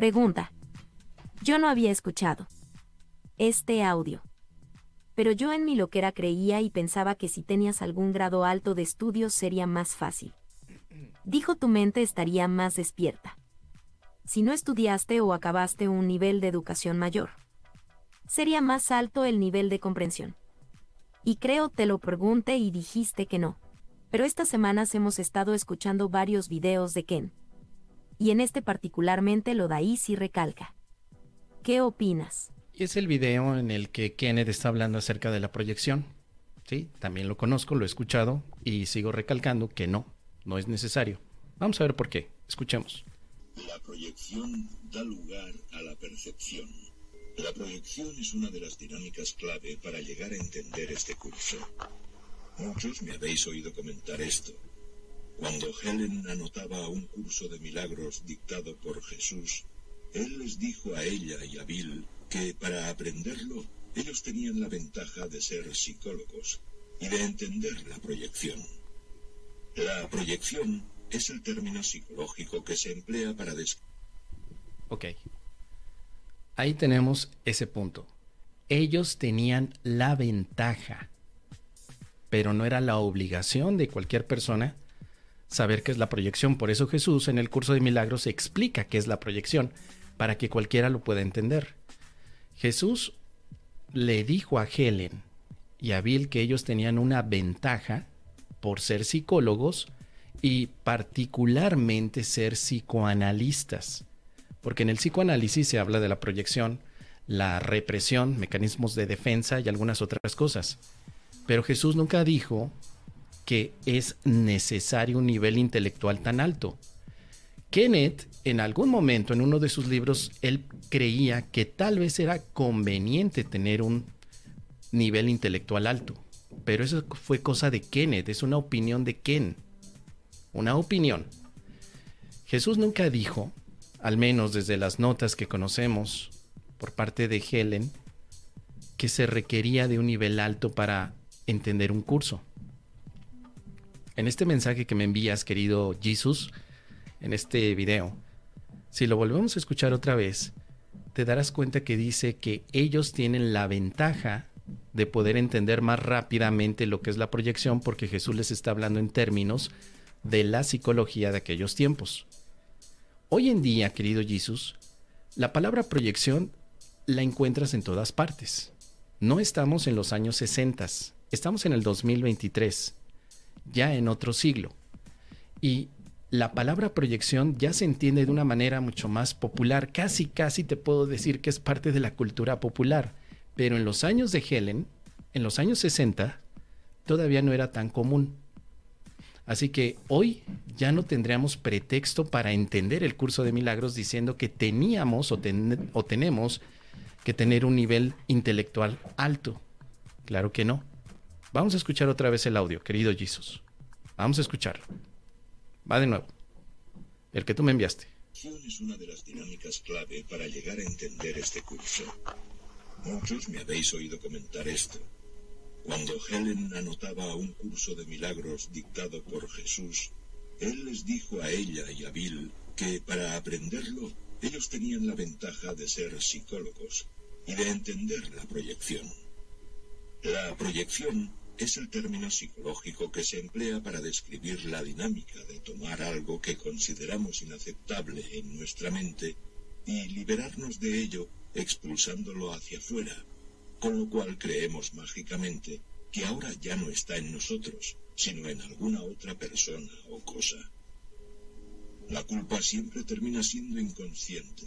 Pregunta. Yo no había escuchado este audio. Pero yo en mi loquera creía y pensaba que si tenías algún grado alto de estudios sería más fácil. Dijo tu mente estaría más despierta. Si no estudiaste o acabaste un nivel de educación mayor, sería más alto el nivel de comprensión. Y creo te lo pregunté y dijiste que no. Pero estas semanas hemos estado escuchando varios videos de Ken. Y en este particularmente lo da y recalca. ¿Qué opinas? es el video en el que Kenneth está hablando acerca de la proyección. Sí, también lo conozco, lo he escuchado y sigo recalcando que no, no es necesario. Vamos a ver por qué. Escuchemos. La proyección da lugar a la percepción. La proyección es una de las dinámicas clave para llegar a entender este curso. Muchos me habéis oído comentar esto. Cuando Helen anotaba un curso de milagros dictado por Jesús, él les dijo a ella y a Bill que para aprenderlo ellos tenían la ventaja de ser psicólogos y de entender la proyección. La proyección es el término psicológico que se emplea para describir. Ok. Ahí tenemos ese punto. Ellos tenían la ventaja, pero no era la obligación de cualquier persona saber qué es la proyección. Por eso Jesús en el curso de milagros explica qué es la proyección, para que cualquiera lo pueda entender. Jesús le dijo a Helen y a Bill que ellos tenían una ventaja por ser psicólogos y particularmente ser psicoanalistas. Porque en el psicoanálisis se habla de la proyección, la represión, mecanismos de defensa y algunas otras cosas. Pero Jesús nunca dijo que es necesario un nivel intelectual tan alto. Kenneth, en algún momento en uno de sus libros, él creía que tal vez era conveniente tener un nivel intelectual alto. Pero eso fue cosa de Kenneth, es una opinión de Ken. Una opinión. Jesús nunca dijo, al menos desde las notas que conocemos por parte de Helen, que se requería de un nivel alto para entender un curso. En este mensaje que me envías, querido Jesús, en este video, si lo volvemos a escuchar otra vez, te darás cuenta que dice que ellos tienen la ventaja de poder entender más rápidamente lo que es la proyección porque Jesús les está hablando en términos de la psicología de aquellos tiempos. Hoy en día, querido Jesús, la palabra proyección la encuentras en todas partes. No estamos en los años 60, estamos en el 2023, ya en otro siglo. Y la palabra proyección ya se entiende de una manera mucho más popular. Casi, casi te puedo decir que es parte de la cultura popular. Pero en los años de Helen, en los años 60, todavía no era tan común. Así que hoy ya no tendríamos pretexto para entender el curso de milagros diciendo que teníamos o, o tenemos que tener un nivel intelectual alto. Claro que no. Vamos a escuchar otra vez el audio, querido Jesus. Vamos a escucharlo. Va de nuevo. El que tú me enviaste. Es una de las dinámicas clave para llegar a entender este curso. Muchos me habéis oído comentar esto. Cuando Helen anotaba un curso de milagros dictado por Jesús, él les dijo a ella y a Bill que para aprenderlo ellos tenían la ventaja de ser psicólogos y de entender la proyección. La proyección es el término psicológico que se emplea para describir la dinámica de tomar algo que consideramos inaceptable en nuestra mente y liberarnos de ello expulsándolo hacia afuera, con lo cual creemos mágicamente que ahora ya no está en nosotros, sino en alguna otra persona o cosa. La culpa siempre termina siendo inconsciente,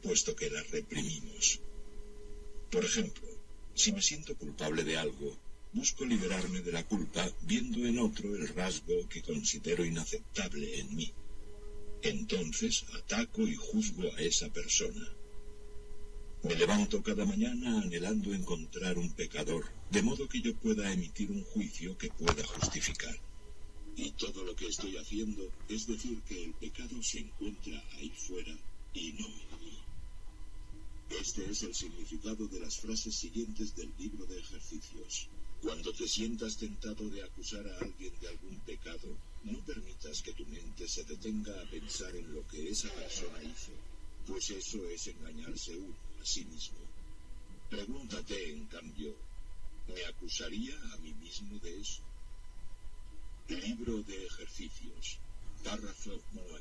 puesto que la reprimimos. Por ejemplo, si me siento culpable de algo, Busco liberarme de la culpa viendo en otro el rasgo que considero inaceptable en mí. Entonces ataco y juzgo a esa persona. Me levanto cada mañana anhelando encontrar un pecador, de modo que yo pueda emitir un juicio que pueda justificar. Y todo lo que estoy haciendo es decir que el pecado se encuentra ahí fuera y no en mí. Este es el significado de las frases siguientes del libro de ejercicios. Cuando te sientas tentado de acusar a alguien de algún pecado, no permitas que tu mente se detenga a pensar en lo que esa persona hizo. pues eso es engañarse uno a sí mismo. Pregúntate, en cambio, ¿me acusaría a mí mismo de eso? Libro de ejercicios, párrafo 9,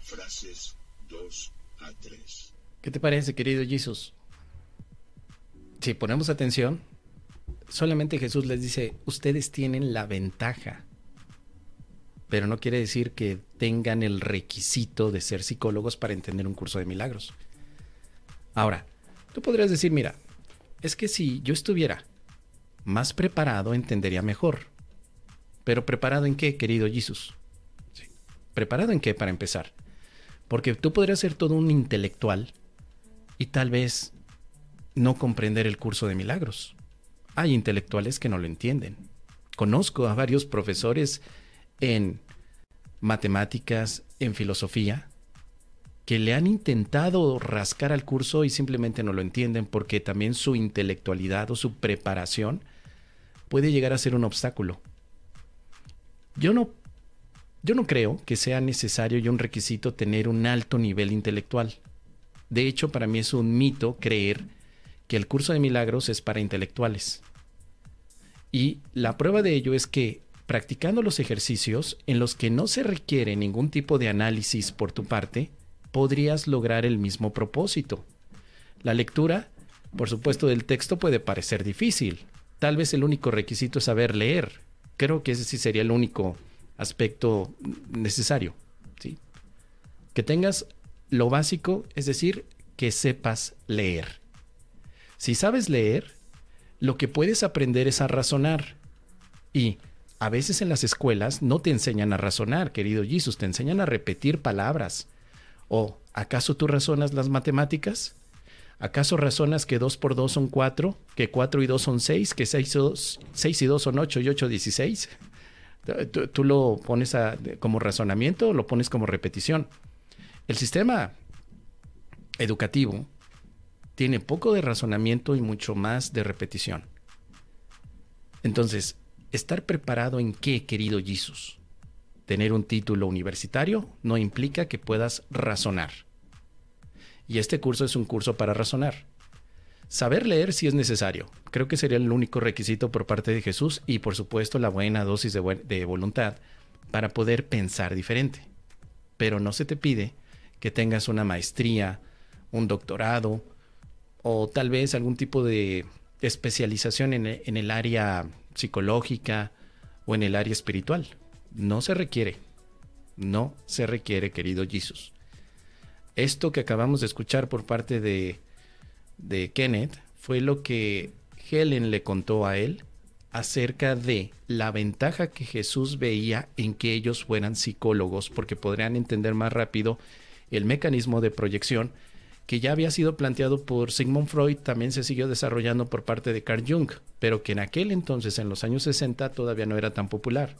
frases 2 a 3. ¿Qué te parece, querido Jesús? Si ponemos atención, solamente Jesús les dice, ustedes tienen la ventaja, pero no quiere decir que tengan el requisito de ser psicólogos para entender un curso de milagros. Ahora, tú podrías decir, mira, es que si yo estuviera más preparado, entendería mejor. Pero preparado en qué, querido Jesús? ¿Preparado en qué para empezar? Porque tú podrías ser todo un intelectual y tal vez no comprender el curso de milagros. Hay intelectuales que no lo entienden. Conozco a varios profesores en matemáticas, en filosofía, que le han intentado rascar al curso y simplemente no lo entienden porque también su intelectualidad o su preparación puede llegar a ser un obstáculo. Yo no, yo no creo que sea necesario y un requisito tener un alto nivel intelectual. De hecho, para mí es un mito creer que el curso de milagros es para intelectuales. Y la prueba de ello es que practicando los ejercicios en los que no se requiere ningún tipo de análisis por tu parte, podrías lograr el mismo propósito. La lectura, por supuesto, del texto puede parecer difícil. Tal vez el único requisito es saber leer. Creo que ese sí sería el único aspecto necesario. ¿sí? Que tengas lo básico, es decir, que sepas leer. Si sabes leer, lo que puedes aprender es a razonar. Y a veces en las escuelas no te enseñan a razonar, querido Jesus, te enseñan a repetir palabras. ¿O acaso tú razonas las matemáticas? ¿Acaso razonas que 2 por 2 son 4, que 4 y 2 son 6, que 6, y 2 son 8 y 8 16? ¿Tú, tú lo pones como razonamiento o lo pones como repetición? El sistema educativo tiene poco de razonamiento y mucho más de repetición. Entonces, ¿estar preparado en qué, querido Jesus? Tener un título universitario no implica que puedas razonar. Y este curso es un curso para razonar. Saber leer sí es necesario. Creo que sería el único requisito por parte de Jesús y por supuesto la buena dosis de, de voluntad para poder pensar diferente. Pero no se te pide que tengas una maestría, un doctorado o tal vez algún tipo de especialización en, en el área psicológica o en el área espiritual. No se requiere. No se requiere, querido Jesus. Esto que acabamos de escuchar por parte de, de Kenneth fue lo que Helen le contó a él acerca de la ventaja que Jesús veía en que ellos fueran psicólogos porque podrían entender más rápido el mecanismo de proyección que ya había sido planteado por Sigmund Freud, también se siguió desarrollando por parte de Carl Jung, pero que en aquel entonces, en los años 60, todavía no era tan popular.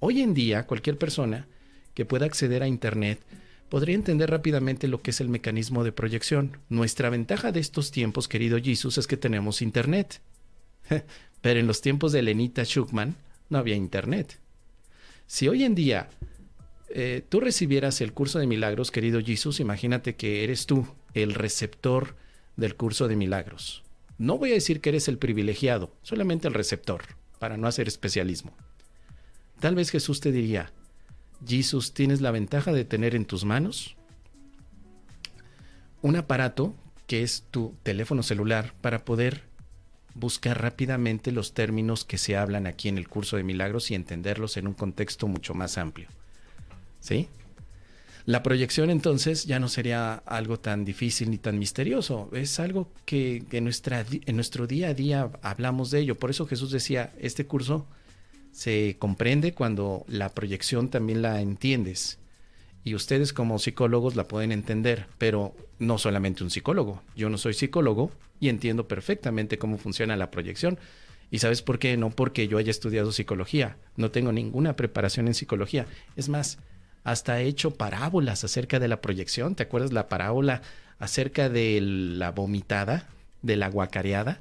Hoy en día, cualquier persona que pueda acceder a Internet podría entender rápidamente lo que es el mecanismo de proyección. Nuestra ventaja de estos tiempos, querido Jesus, es que tenemos Internet. Pero en los tiempos de Lenita Schuckman no había Internet. Si hoy en día eh, tú recibieras el curso de milagros, querido Jesús, imagínate que eres tú el receptor del curso de milagros. No voy a decir que eres el privilegiado, solamente el receptor, para no hacer especialismo. Tal vez Jesús te diría, Jesús, tienes la ventaja de tener en tus manos un aparato que es tu teléfono celular para poder buscar rápidamente los términos que se hablan aquí en el curso de milagros y entenderlos en un contexto mucho más amplio. ¿Sí? La proyección entonces ya no sería algo tan difícil ni tan misterioso, es algo que, nuestra, en nuestro día a día hablamos de ello. Por eso Jesús decía, este curso se comprende cuando la proyección también la entiendes. Y ustedes como psicólogos la pueden entender, pero no solamente un psicólogo. Yo no soy psicólogo y entiendo perfectamente cómo funciona la proyección. ¿Y sabes por qué? No porque yo haya estudiado psicología. No tengo ninguna preparación en psicología. Es más, hasta he hecho parábolas acerca de la proyección. ¿Te acuerdas la parábola acerca de la vomitada, de la guacareada?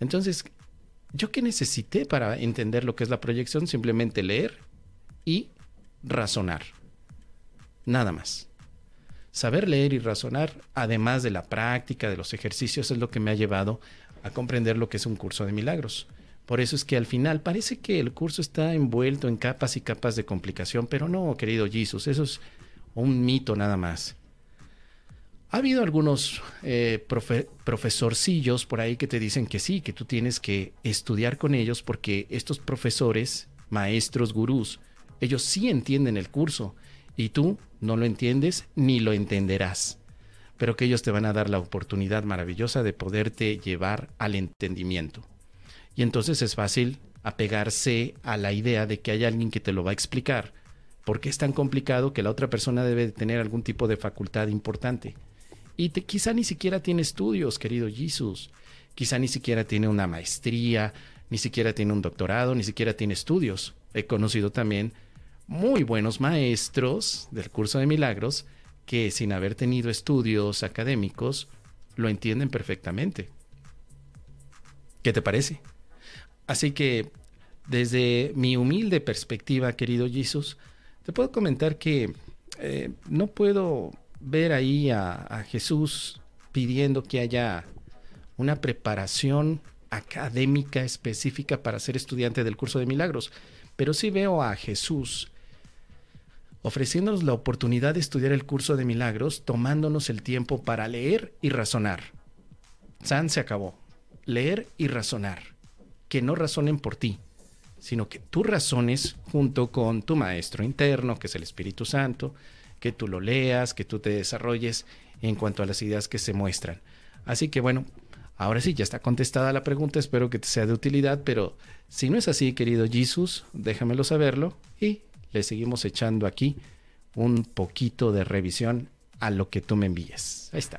Entonces, ¿yo qué necesité para entender lo que es la proyección? Simplemente leer y razonar. Nada más. saber leer y razonar, además de la práctica, de los ejercicios, es lo que me ha llevado a comprender lo que es un curso de milagros. Por eso es que al final parece que el curso está envuelto en capas y capas de complicación, pero no, querido Jesus, eso es un mito nada más. Ha habido algunos eh, profesorcillos por ahí que te dicen que sí, que tú tienes que estudiar con ellos porque estos profesores, maestros, gurús, ellos sí entienden el curso y tú no lo entiendes ni lo entenderás, pero que ellos te van a dar la oportunidad maravillosa de poderte llevar al entendimiento. Y entonces es fácil apegarse a la idea de que hay alguien que te lo va a explicar, porque es tan complicado que la otra persona debe tener algún tipo de facultad importante. Y te, quizá ni siquiera tiene estudios, querido Jesús. Quizá ni siquiera tiene una maestría, ni siquiera tiene un doctorado, ni siquiera tiene estudios. He conocido también muy buenos maestros del curso de milagros que sin haber tenido estudios académicos lo entienden perfectamente. ¿Qué te parece? Así que desde mi humilde perspectiva, querido Jesús, te puedo comentar que eh, no puedo ver ahí a, a Jesús pidiendo que haya una preparación académica específica para ser estudiante del curso de milagros, pero sí veo a Jesús ofreciéndonos la oportunidad de estudiar el curso de milagros, tomándonos el tiempo para leer y razonar. San se acabó. Leer y razonar. Que no razonen por ti, sino que tú razones junto con tu maestro interno, que es el Espíritu Santo, que tú lo leas, que tú te desarrolles en cuanto a las ideas que se muestran. Así que bueno, ahora sí, ya está contestada la pregunta, espero que te sea de utilidad, pero si no es así, querido Jesús, déjamelo saberlo y le seguimos echando aquí un poquito de revisión a lo que tú me envíes. Ahí está.